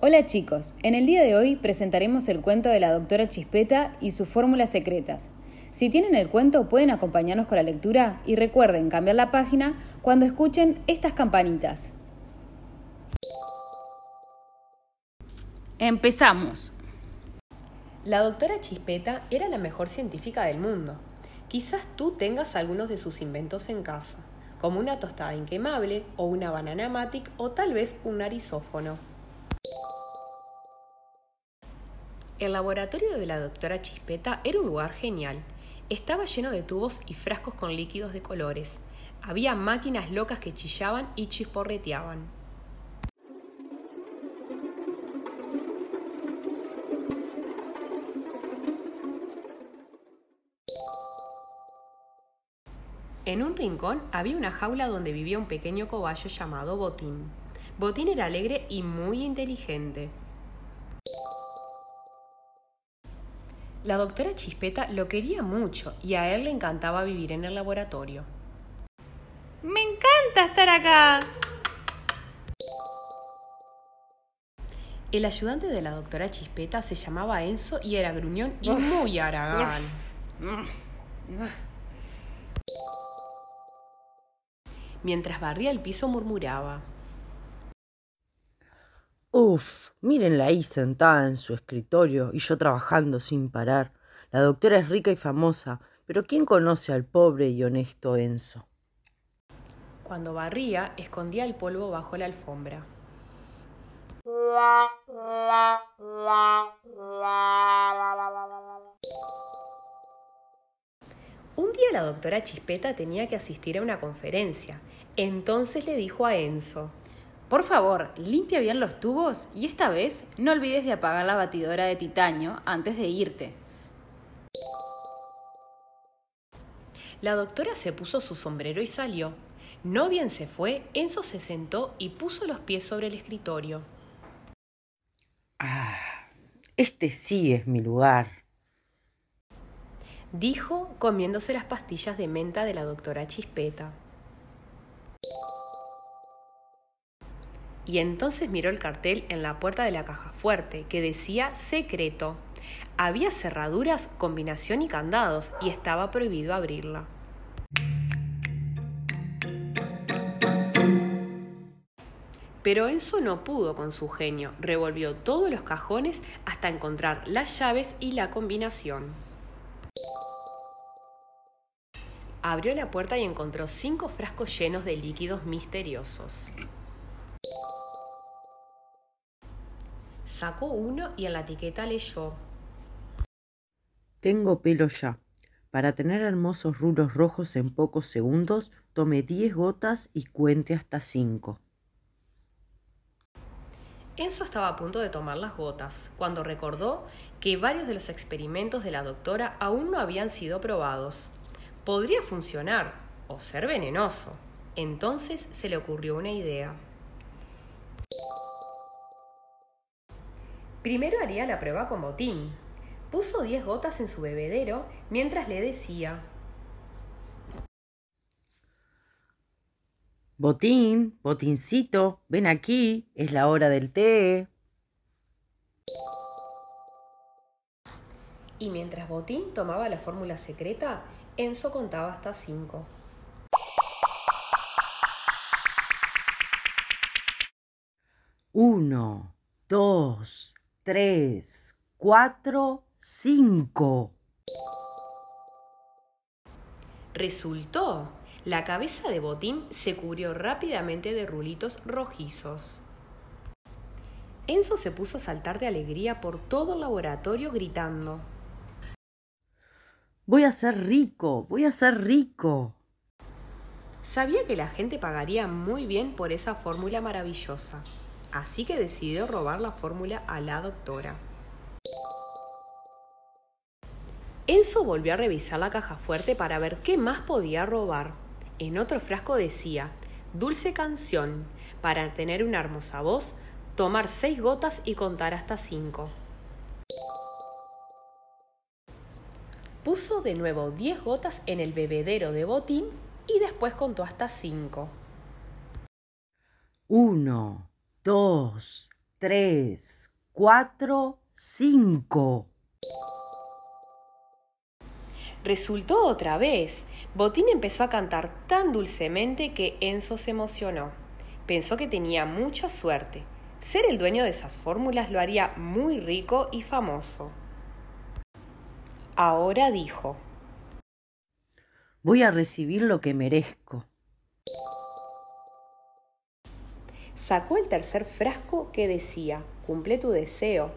Hola chicos, en el día de hoy presentaremos el cuento de la doctora Chispeta y sus fórmulas secretas. Si tienen el cuento pueden acompañarnos con la lectura y recuerden cambiar la página cuando escuchen estas campanitas. Empezamos. La doctora Chispeta era la mejor científica del mundo. Quizás tú tengas algunos de sus inventos en casa, como una tostada inquemable o una banana matic o tal vez un arizófono. El laboratorio de la doctora Chispeta era un lugar genial. Estaba lleno de tubos y frascos con líquidos de colores. Había máquinas locas que chillaban y chisporreteaban. En un rincón había una jaula donde vivía un pequeño cobayo llamado Botín. Botín era alegre y muy inteligente. La doctora Chispeta lo quería mucho y a él le encantaba vivir en el laboratorio. Me encanta estar acá. El ayudante de la doctora Chispeta se llamaba Enzo y era gruñón y muy aragán. Mientras barría el piso murmuraba. Uf, mírenla ahí sentada en su escritorio y yo trabajando sin parar. La doctora es rica y famosa, pero ¿quién conoce al pobre y honesto Enzo? Cuando barría, escondía el polvo bajo la alfombra. Un día la doctora Chispeta tenía que asistir a una conferencia. Entonces le dijo a Enzo, por favor, limpia bien los tubos y esta vez no olvides de apagar la batidora de titanio antes de irte. La doctora se puso su sombrero y salió. No bien se fue, Enzo se sentó y puso los pies sobre el escritorio. Ah, este sí es mi lugar, dijo comiéndose las pastillas de menta de la doctora Chispeta. Y entonces miró el cartel en la puerta de la caja fuerte que decía secreto. Había cerraduras, combinación y candados y estaba prohibido abrirla. Pero Enzo no pudo con su genio, revolvió todos los cajones hasta encontrar las llaves y la combinación. Abrió la puerta y encontró cinco frascos llenos de líquidos misteriosos. Sacó uno y en la etiqueta leyó. Tengo pelo ya. Para tener hermosos rulos rojos en pocos segundos, tome 10 gotas y cuente hasta 5. Enzo estaba a punto de tomar las gotas, cuando recordó que varios de los experimentos de la doctora aún no habían sido probados. Podría funcionar o ser venenoso. Entonces se le ocurrió una idea. Primero haría la prueba con Botín. Puso 10 gotas en su bebedero mientras le decía, Botín, botincito, ven aquí, es la hora del té. Y mientras Botín tomaba la fórmula secreta, Enzo contaba hasta 5. Uno, dos, tres, cuatro, cinco. Resultó. La cabeza de Botín se cubrió rápidamente de rulitos rojizos. Enzo se puso a saltar de alegría por todo el laboratorio gritando. Voy a ser rico, voy a ser rico. Sabía que la gente pagaría muy bien por esa fórmula maravillosa así que decidió robar la fórmula a la doctora. Enzo volvió a revisar la caja fuerte para ver qué más podía robar. En otro frasco decía, dulce canción, para tener una hermosa voz, tomar seis gotas y contar hasta cinco. Puso de nuevo diez gotas en el bebedero de botín y después contó hasta cinco. Uno, dos, tres, cuatro, cinco. Resultó otra vez. Botín empezó a cantar tan dulcemente que Enzo se emocionó. Pensó que tenía mucha suerte. Ser el dueño de esas fórmulas lo haría muy rico y famoso. Ahora dijo, Voy a recibir lo que merezco. Sacó el tercer frasco que decía, cumple tu deseo.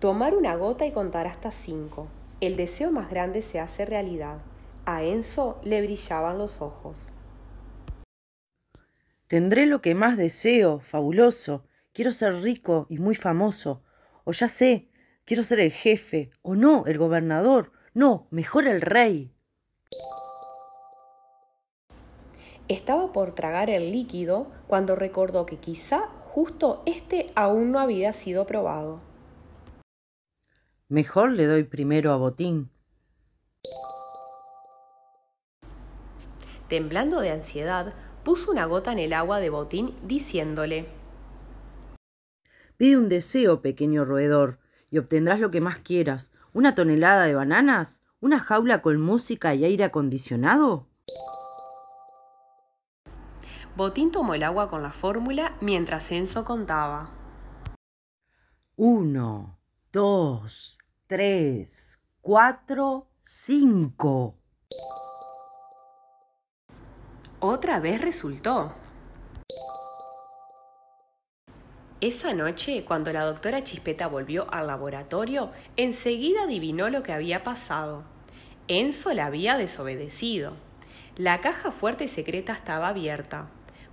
Tomar una gota y contar hasta cinco. El deseo más grande se hace realidad. A Enzo le brillaban los ojos. Tendré lo que más deseo, fabuloso. Quiero ser rico y muy famoso. O ya sé, quiero ser el jefe. O no, el gobernador. No, mejor el rey. Estaba por tragar el líquido cuando recordó que quizá justo este aún no había sido probado. Mejor le doy primero a Botín. Temblando de ansiedad, puso una gota en el agua de Botín diciéndole, Pide un deseo, pequeño roedor, y obtendrás lo que más quieras. ¿Una tonelada de bananas? ¿Una jaula con música y aire acondicionado? Botín tomó el agua con la fórmula mientras Enzo contaba. Uno, dos, tres, cuatro, cinco. Otra vez resultó. Esa noche, cuando la doctora Chispeta volvió al laboratorio, enseguida adivinó lo que había pasado. Enzo la había desobedecido. La caja fuerte y secreta estaba abierta.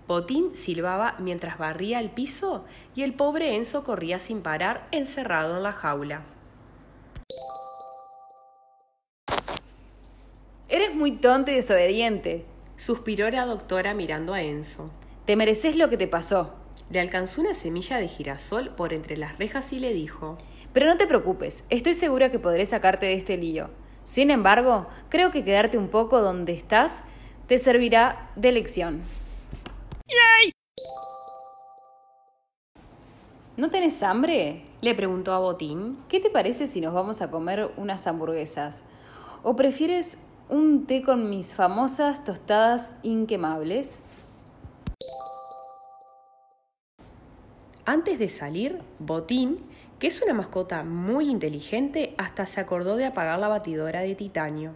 Botín silbaba mientras barría el piso y el pobre Enzo corría sin parar encerrado en la jaula. Eres muy tonto y desobediente. Suspiró la doctora mirando a Enzo. Te mereces lo que te pasó. Le alcanzó una semilla de girasol por entre las rejas y le dijo, Pero no te preocupes, estoy segura que podré sacarte de este lío. Sin embargo, creo que quedarte un poco donde estás te servirá de lección. ¿No tenés hambre? Le preguntó a Botín. ¿Qué te parece si nos vamos a comer unas hamburguesas? ¿O prefieres un té con mis famosas tostadas inquemables? Antes de salir, Botín, que es una mascota muy inteligente, hasta se acordó de apagar la batidora de titanio.